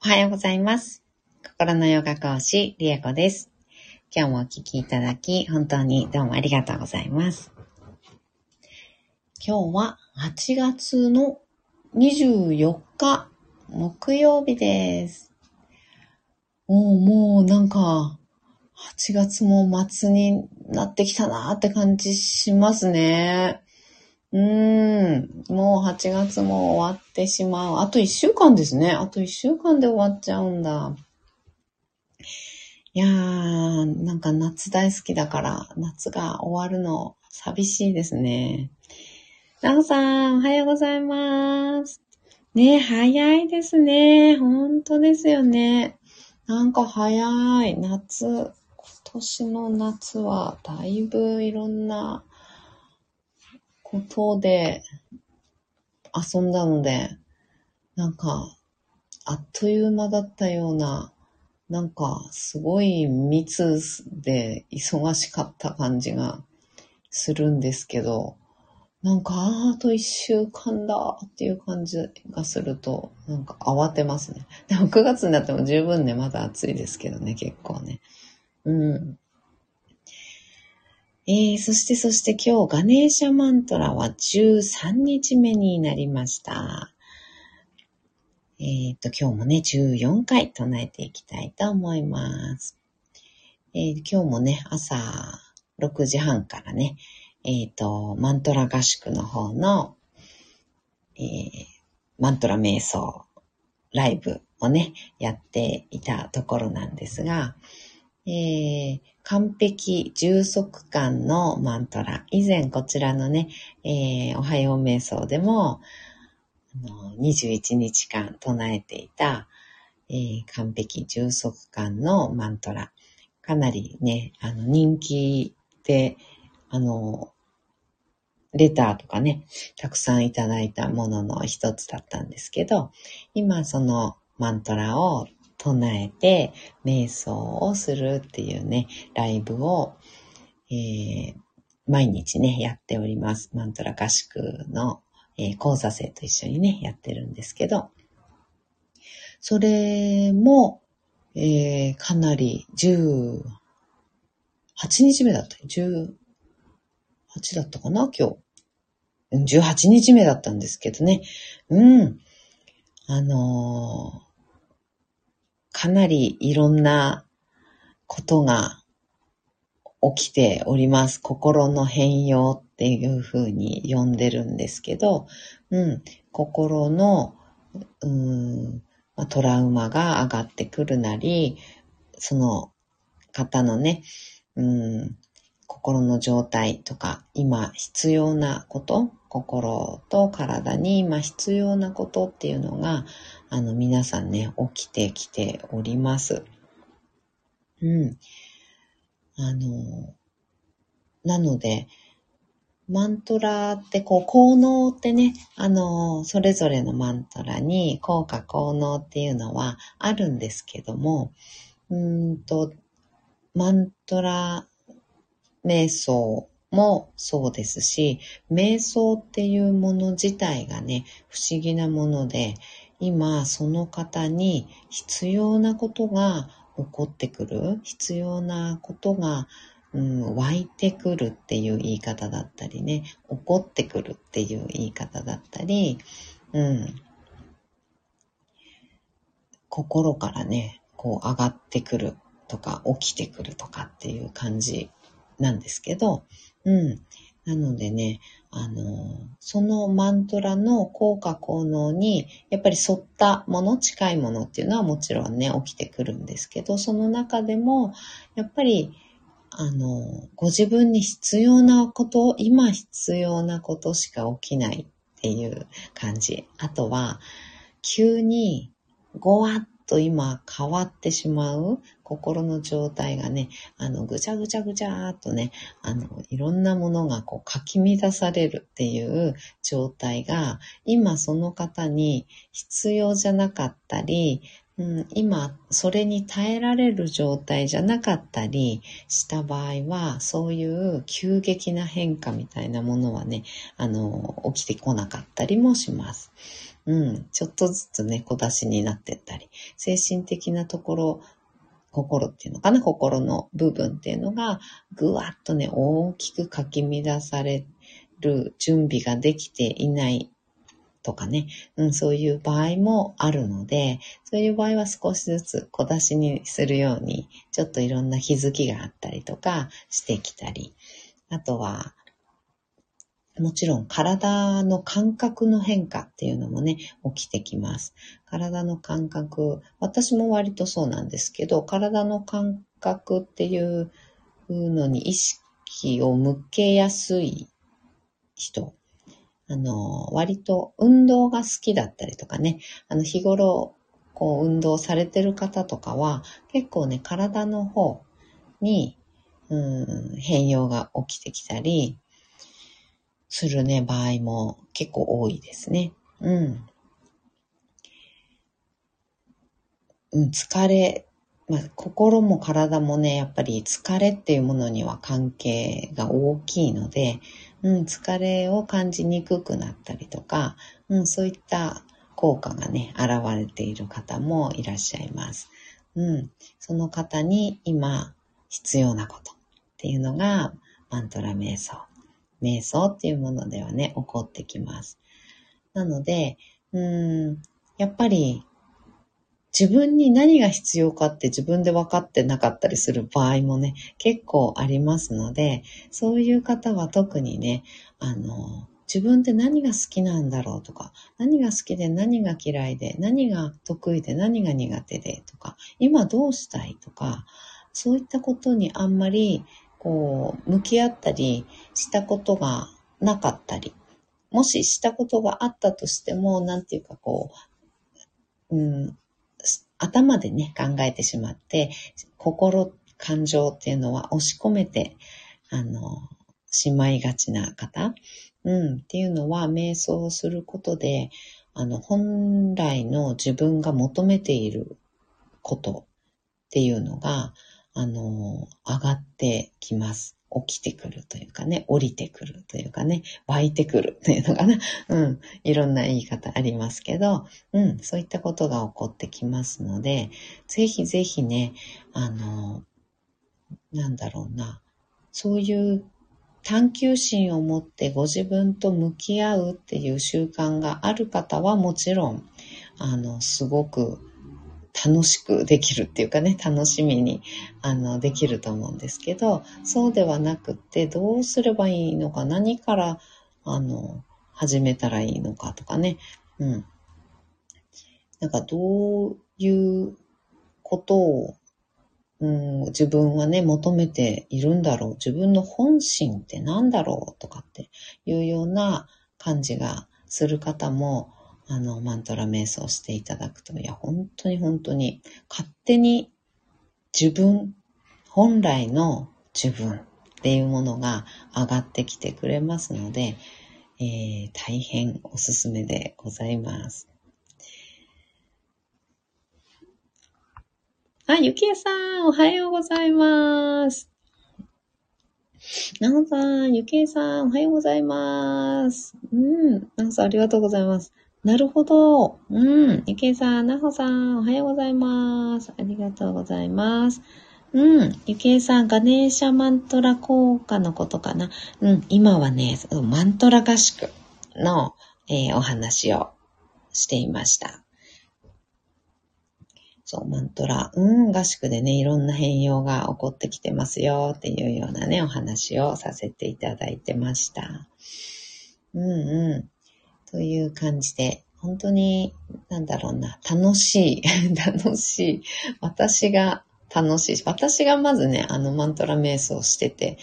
おはようございます。心のヨガ講師、リエコです。今日もお聞きいただき、本当にどうもありがとうございます。今日は8月の24日、木曜日です。もう、もうなんか、8月も末になってきたなーって感じしますね。うーん。もう8月も終わってしまう。あと1週間ですね。あと1週間で終わっちゃうんだ。いやー、なんか夏大好きだから、夏が終わるの寂しいですね。なおさん、おはようございます。ね早いですね。本当ですよね。なんか早い。夏、今年の夏はだいぶいろんなことで遊んだので、なんか、あっという間だったような、なんか、すごい密で忙しかった感じがするんですけど、なんか、ああと一週間だっていう感じがすると、なんか慌てますね。でも9月になっても十分ね、まだ暑いですけどね、結構ね。うん。えー、そしてそして今日ガネーシャマントラは13日目になりました。えっ、と、今日もね、14回唱えていきたいと思います。えー今日もね、朝6時半からね、えっ、と、マントラ合宿の方の、えーマントラ瞑想ライブをね、やっていたところなんですが、えー完璧充足感のマントラ。以前こちらのね、えーおはよう瞑想でも、あの21日間唱えていた、えー完璧充足感のマントラ。かなりね、あの人気で、あの、レターとかね、たくさんいただいたものの一つだったんですけど、今そのマントラを唱えて瞑想をするっていうね、ライブを、えー毎日ね、やっております。マントラ合宿の、えー講座生と一緒にね、やってるんですけど、それも、えーかなり18日目だった。18だったかな今日。18日目だったんですけどね。うん。あのーかなりいろんなことが起きております。心の変容っていうふうに呼んでるんですけど、うん、心の、うん、トラウマが上がってくるなり、その方のね、うん、心の状態とか、今必要なこと、心と体に今必要なことっていうのが、あの皆さんね、起きてきております。うん。あの、なので、マントラってこう、効能ってね、あの、それぞれのマントラに効果効能っていうのはあるんですけども、うんと、マントラ瞑想もそうですし、瞑想っていうもの自体がね、不思議なもので、今その方に必要なことが起こってくる、必要なことが、うん、湧いてくるっていう言い方だったりね、起こってくるっていう言い方だったり、うん、心からね、こう上がってくるとか起きてくるとかっていう感じなんですけど、うん。なのでね、あの、そのマントラの効果効能に、やっぱり沿ったもの、近いものっていうのはもちろんね、起きてくるんですけど、その中でも、やっぱり、あの、ご自分に必要なこと、今必要なことしか起きないっていう感じ。あとは、急に、ごわっと今変わってしまう心の状態がね、あの、ぐちゃぐちゃぐちゃーっとね、あの、いろんなものがこう、かき乱されるっていう状態が、今その方に必要じゃなかったり、うん、今、それに耐えられる状態じゃなかったりした場合は、そういう急激な変化みたいなものはね、あの、起きてこなかったりもします。うん、ちょっとずつね、小出しになってったり、精神的なところ、心っていうのかな、心の部分っていうのが、ぐわっとね、大きくかき乱される準備ができていないとかね、うん、そういう場合もあるので、そういう場合は少しずつ小出しにするように、ちょっといろんな気づきがあったりとかしてきたり、あとは、もちろん体の感覚の変化っていうのもね、起きてきます。体の感覚、私も割とそうなんですけど、体の感覚っていうのに意識を向けやすい人あの、割と運動が好きだったりとかね、あの、日頃、こう、運動されてる方とかは、結構ね、体の方に、うん、変容が起きてきたり、するね、場合も結構多いですね。うん。うん、疲れ、まあ、心も体もね、やっぱり疲れっていうものには関係が大きいので、うん、疲れを感じにくくなったりとか、うん、そういった効果がね、現れている方もいらっしゃいます。うん、その方に今必要なことっていうのがマントラ瞑想。瞑想っていうものではね、起こってきます。なので、うん、やっぱり自分に何が必要かって自分で分かってなかったりする場合もね、結構ありますので、そういう方は特にね、あの、自分って何が好きなんだろうとか、何が好きで何が嫌いで、何が得意で何が苦手でとか、今どうしたいとか、そういったことにあんまり、こう、向き合ったりしたことがなかったり、もししたことがあったとしても、なんていうかこう、うん、頭でね、考えてしまって、心、感情っていうのは押し込めて、あの、しまいがちな方、うん、っていうのは、瞑想をすることで、あの、本来の自分が求めていることっていうのが、あの、上がってきます。起きてくるというかね、降りてくるというかね、湧いてくるというのかな。うん。いろんな言い方ありますけど、うん。そういったことが起こってきますので、ぜひぜひね、あの、なんだろうな。そういう探求心を持ってご自分と向き合うっていう習慣がある方はもちろん、あの、すごく楽しくできるっていうかね、楽しみに、あの、できると思うんですけど、そうではなくって、どうすればいいのか、何から、あの、始めたらいいのかとかね、うん。なんか、どういうことを、うん、自分はね、求めているんだろう。自分の本心って何だろうとかっていうような感じがする方も、あの、マントラ瞑想していただくと、いや、本当に本当に、勝手に自分、本来の自分っていうものが上がってきてくれますので、えー、大変おすすめでございます。あ、ゆきえさん、おはようございます。なほさん、ゆきえさん、おはようございます。うん、なほさん、ありがとうございます。なるほど。うん。ゆけいさん、なほさん、おはようございます。ありがとうございます。うん。ゆけいさん、ガネーシャマントラ効果のことかな。うん。今はね、マントラ合宿の、えー、お話をしていました。そう、マントラ、うん、合宿でね、いろんな変容が起こってきてますよっていうようなね、お話をさせていただいてました。うんうん。という感じで、本当に、なんだろうな、楽しい、楽しい。私が楽しい。私がまずね、あのマントラ瞑想してて、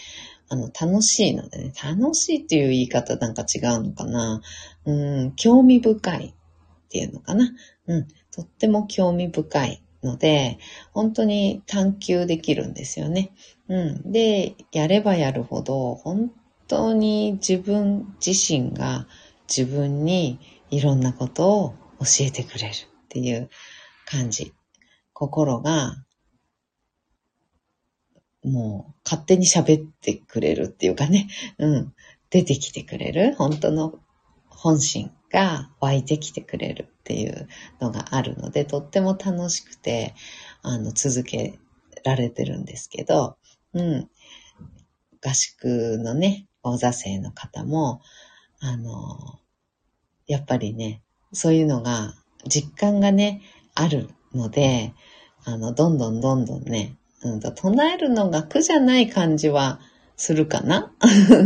あの、楽しいのでね、楽しいっていう言い方なんか違うのかな。うん、興味深いっていうのかな。うん、とっても興味深いので、本当に探求できるんですよね。うん。で、やればやるほど、本当に自分自身が自分にいろんなことを教えてくれるっていう感じ。心がもう勝手に喋ってくれるっていうかね、うん、出てきてくれる本当の本心が湧いてきてくれるっていうのがあるので、とっても楽しくて、あの、続けられてるんですけど、うん。合宿のね、大座生の方も、あの、やっぱりね、そういうのが、実感がね、あるので、あの、どんどんどんどんね、うん、唱えるのが苦じゃない感じはするかな？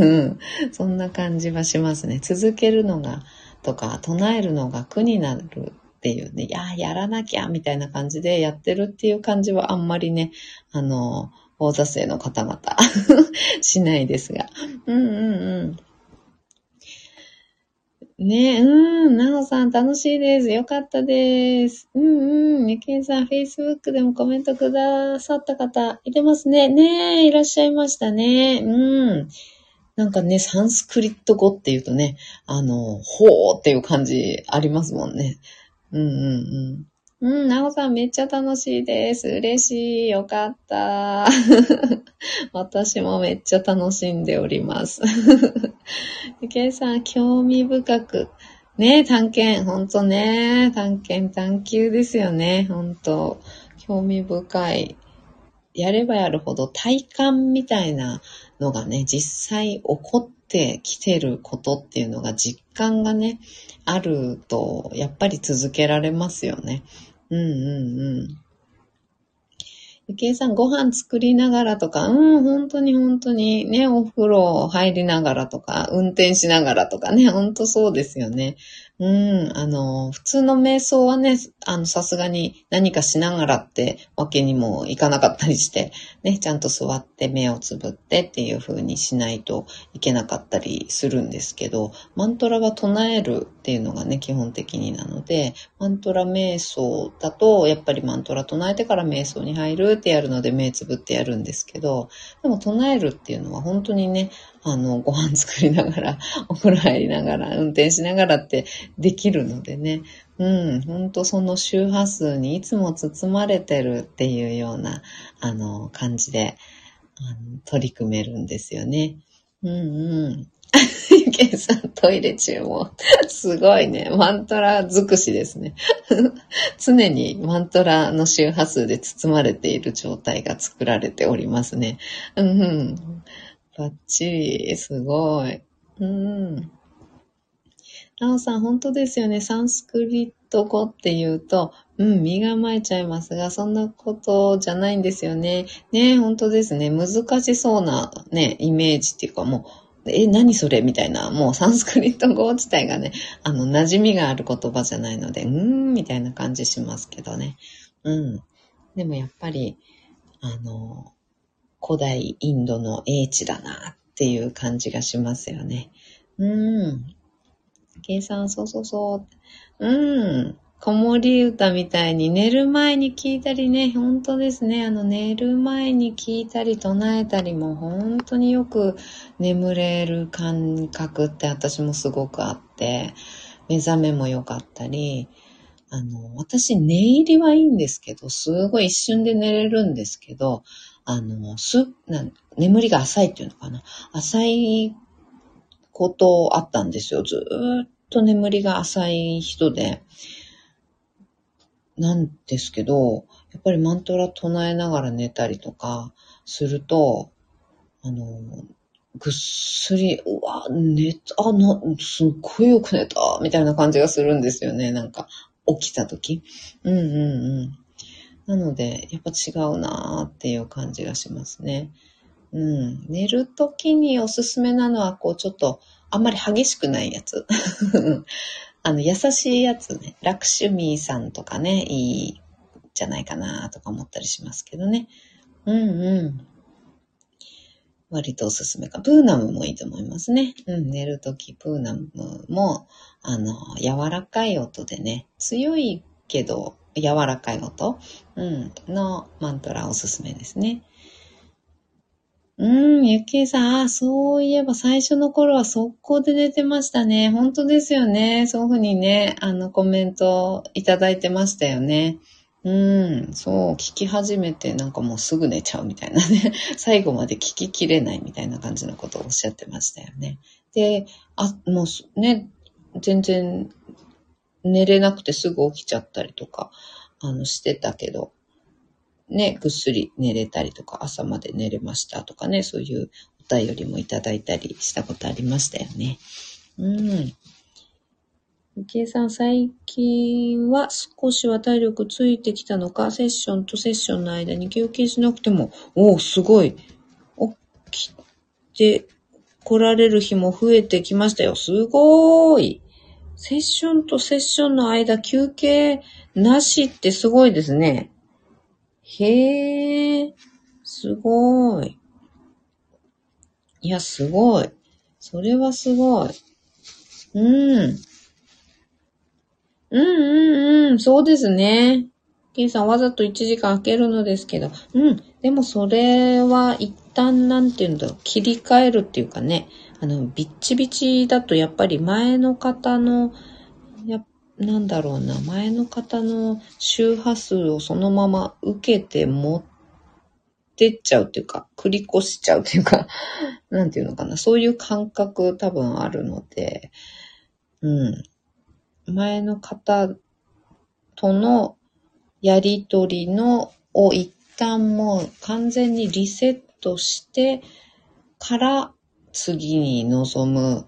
そんな感じはしますね。続けるのが、とか、唱えるのが苦になるっていうね、いや、やらなきゃ、みたいな感じでやってるっていう感じはあんまりね、あの、大座生の方々 しないですが。うんうんうん。ねえ、うん、なおさん楽しいです。よかったです。うんうん、ゆきんさん、Facebook でもコメントくださった方、いてますね。ねえ、いらっしゃいましたね。うん。なんかね、サンスクリット語って言うとね、あの、ほーっていう感じありますもんね。うんうんうん。うん、なおさんめっちゃ楽しいです。嬉しい。よかった。私もめっちゃ楽しんでおります。ゆけいさん、興味深く。ね探検。ほんとね。探検探求ですよね。ほんと。興味深い。やればやるほど体感みたいなのがね、実際起こってきてることっていうのが実感がね、あると、やっぱり続けられますよね。うんうんうん。ゆきえさん、ご飯作りながらとか、うん、本当に本当にね、お風呂入りながらとか、運転しながらとかね、本当そうですよね。うん、あの、普通の瞑想はね、あの、さすがに何かしながらってわけにもいかなかったりして、ね、ちゃんと座って目をつぶってっていう風にしないといけなかったりするんですけど、マントラは唱えるっていうのがね、基本的になので、マントラ瞑想だと、やっぱりマントラ唱えてから瞑想に入るってやるので目つぶってやるんですけど、でも唱えるっていうのは本当にね、あの、ご飯作りながら、お風呂入りながら、運転しながらってできるのでね、うん、ほんとその周波数にいつも包まれてるっていうような、あの、感じで、あの取り組めるんですよね。うんうん。ゆけんさん、トイレ中も。すごいね。マントラ尽くしですね。常にマントラの周波数で包まれている状態が作られておりますね。うんうん。バッチリ。すごい。うん。なおさん、本当ですよね。サンスクリット語って言うと、うん、身構えちゃいますが、そんなことじゃないんですよね。ね本当ですね。難しそうなね、イメージっていうかもう、え、何それ？みたいな、もうサンスクリット語自体がね、あの、馴染みがある言葉じゃないので、うーん、みたいな感じしますけどね。うん。でもやっぱり、あの、古代インドの英知だなっていう感じがしますよね。うん。計算、そうそうそう。うん。子守歌みたいに寝る前に聞いたりね、本当ですね。あの寝る前に聞いたり唱えたりも本当によく眠れる感覚って私もすごくあって、目覚めも良かったり、あの、私寝入りはいいんですけど、すごい一瞬で寝れるんですけど、あの、す、な眠りが浅いっていうのかな。浅いことあったんですよ。ずっと眠りが浅い人で。なんですけど、やっぱりマントラ唱えながら寝たりとかすると、あの、ぐっすり、うわ、寝た、あ、な、すっごいよく寝た、みたいな感じがするんですよね。なんか、起きた時。うんうんうん。なので、やっぱ違うなーっていう感じがしますね。うん。寝るときにおすすめなのは、こう、ちょっと、あんまり激しくないやつ。あの、優しいやつね。ラクシュミーさんとかね、いいじゃないかなとか思ったりしますけどね。うんうん。割とおすすめか。プーナムもいいと思いますね。うん、寝るときプーナムも、あの、柔らかい音でね、強いけど柔らかい音、うん、のマントラおすすめですね。うん、ゆきえさん、あ、そういえば最初の頃は速攻で出てましたね。本当ですよね。そういうふうにね、あのコメントいただいてましたよね。うん、そう、聞き始めてなんかもうすぐ寝ちゃうみたいなね。最後まで聞ききれないみたいな感じのことをおっしゃってましたよね。で、あ、もうね、全然寝れなくてすぐ起きちゃったりとか、あの、してたけど、ね、ぐっすり寝れたりとか、朝まで寝れましたとかね、そういうお便りもいただいたりしたことありましたよね。うん。池江さん、最近は少しは体力ついてきたのか、セッションとセッションの間に休憩しなくても、おお、すごい。起きて来られる日も増えてきましたよ。すごーい。セッションとセッションの間休憩なしってすごいですね。へえ、すごい。いや、すごい。それはすごい。うん。うんうんうん、そうですね。ケンさんわざと1時間空けるのですけど、うん。でもそれは一旦なんていうんだろう、切り替えるっていうかね、あの、ビッチビチだとやっぱり前の方の、や、なんだろうな、前の方の周波数をそのまま受けて持ってっちゃうっていうか、繰り越しちゃうっていうか、なんていうのかな、そういう感覚多分あるので、うん。前の方とのやりとりのを一旦もう完全にリセットしてから次に臨む、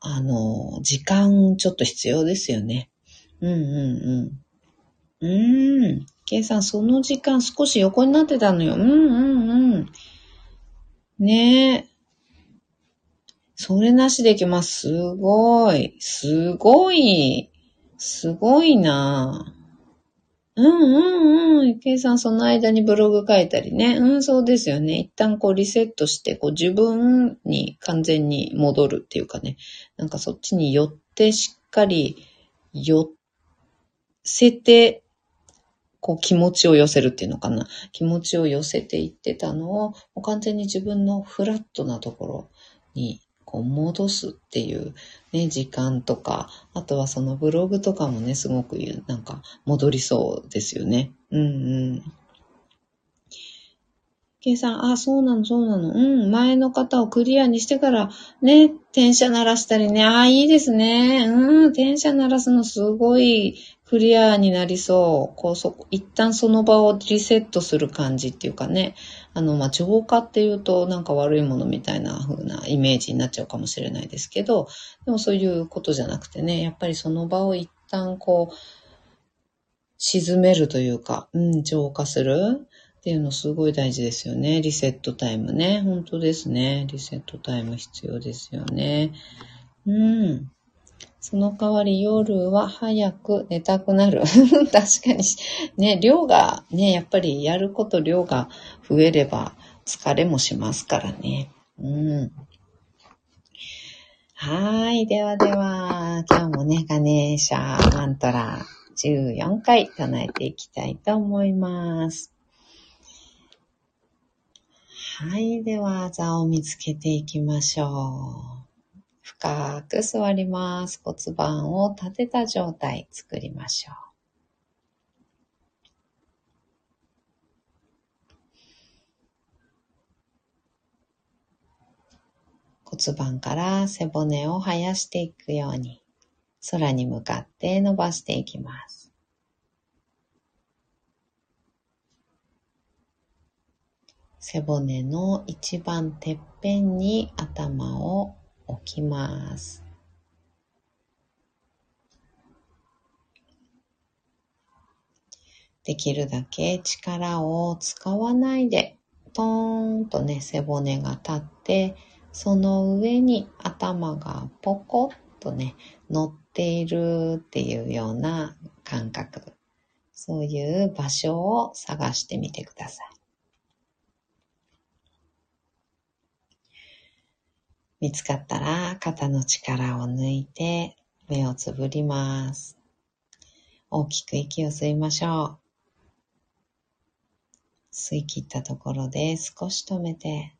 あの、時間ちょっと必要ですよね。うんうんうん。うーん。計算その時間少し横になってたのよ。うんうんうん。ねえ。それなしできます。すごい。すごい。すごいなうんうんうん。計算その間にブログ書いたりね。うん、そうですよね。一旦こうリセットして、こう自分に完全に戻るっていうかね。なんかそっちに寄ってしっかり寄せて、こう気持ちを寄せるっていうのかな。気持ちを寄せていってたのを、もう完全に自分のフラットなところにこう戻すっていうね、時間とか、あとはそのブログとかもね、すごくなんか戻りそうですよね。うんうん。計算、あ、そうなの、そうなの。うん、前の方をクリアにしてから、ね、転写鳴らしたりね。あ、いいですね。うん、転写鳴らすのすごいクリアになりそう。こう、そ、一旦その場をリセットする感じっていうかね。あの、まあ、浄化っていうとなんか悪いものみたいな風なイメージになっちゃうかもしれないですけど、でもそういうことじゃなくてね、やっぱりその場を一旦こう、沈めるというか、うん、浄化するっていうのすごい大事ですよね。リセットタイムね。本当ですね。リセットタイム必要ですよね。うん。その代わり夜は早く寝たくなる。確かに。ね、量が、ね、やっぱりやること量が増えれば疲れもしますからね。うん。はい。ではでは、今日もね、ガネーシャマントラ14回唱えていきたいと思います。はい。では、座を見つけていきましょう。深く座ります。骨盤を立てた状態作りましょう。骨盤から背骨を生やしていくように空に向かって伸ばしていきます。背骨の一番てっぺんに頭を置きます。できるだけ力を使わないで、トーンとね、背骨が立って、その上に頭がポコッとね、乗っているっていうような感覚。そういう場所を探してみてください。見つかったら肩の力を抜いて目をつぶります。大きく息を吸いましょう。吸い切ったところで少し止めて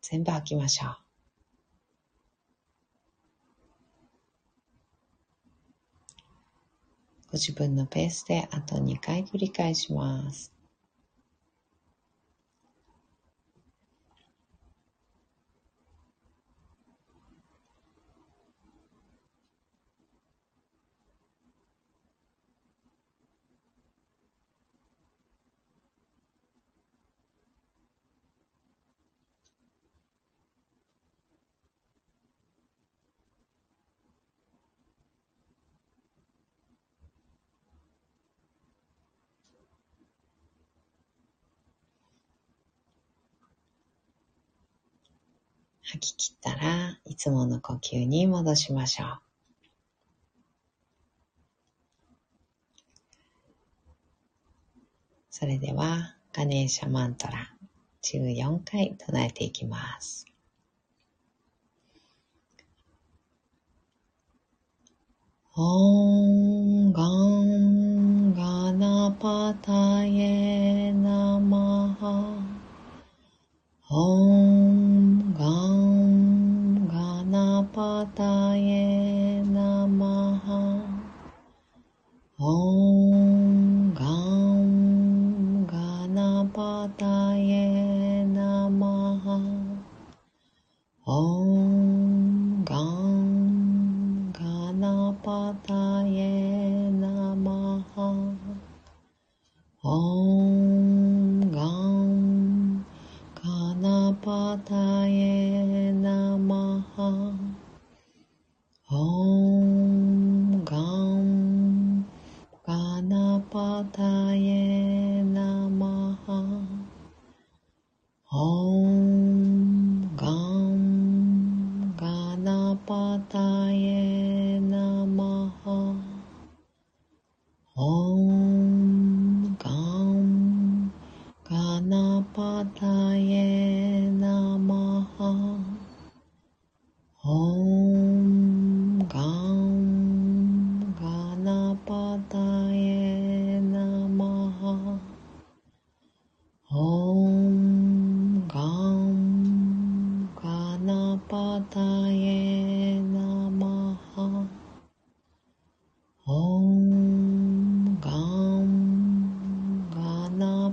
全部吐きましょう。ご自分のペースであと2回繰り返します。き切ったらいつもの呼吸に戻しましょう。それではガネーシャマントラ14回唱えていきます。ॐ गं गणपतये नमः 大爷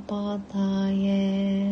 Sampadaya.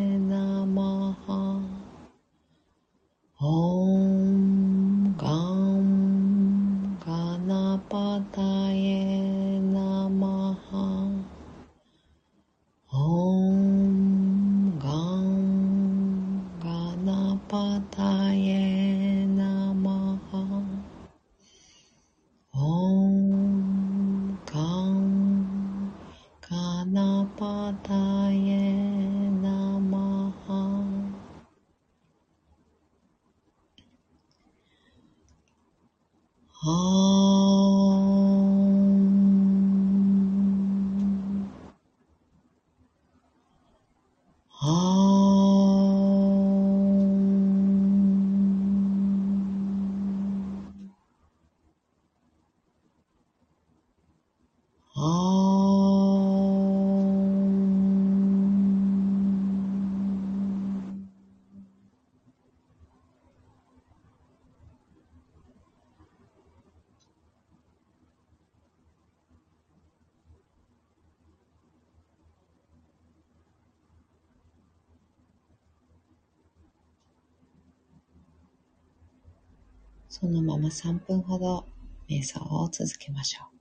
そのまま3分ほど瞑想を続けましょう。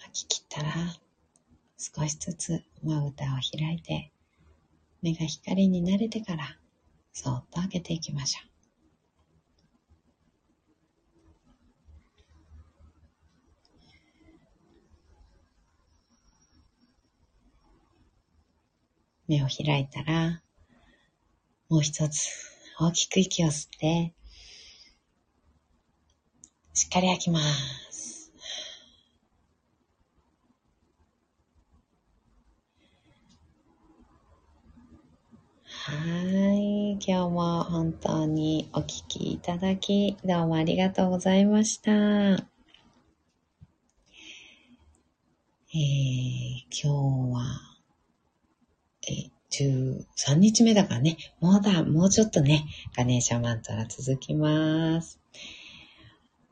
吐き切ったら少しずつまぶたを開いて目が光に慣れてからそっと開けていきましょう。目を開いたら、もう一つ大きく息を吸って、しっかり吐きます。はい。今日も本当にお聞きいただき、どうもありがとうございました。えー、今日は、え、13日目だからね、もうだ、もうちょっとね、ガネーシャマントラ続きます。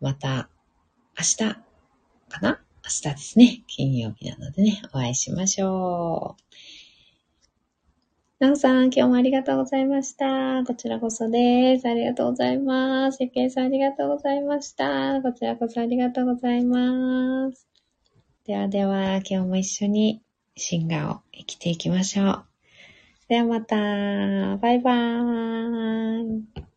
また、明日かな？明日ですね。金曜日なのでね、お会いしましょう。なおさん、今日もありがとうございました。こちらこそです。ありがとうございます。ゆけいさん、ありがとうございました。こちらこそありがとうございます。ではでは、今日も一緒にシンガーを生きていきましょう。ではまた。バイバーイ。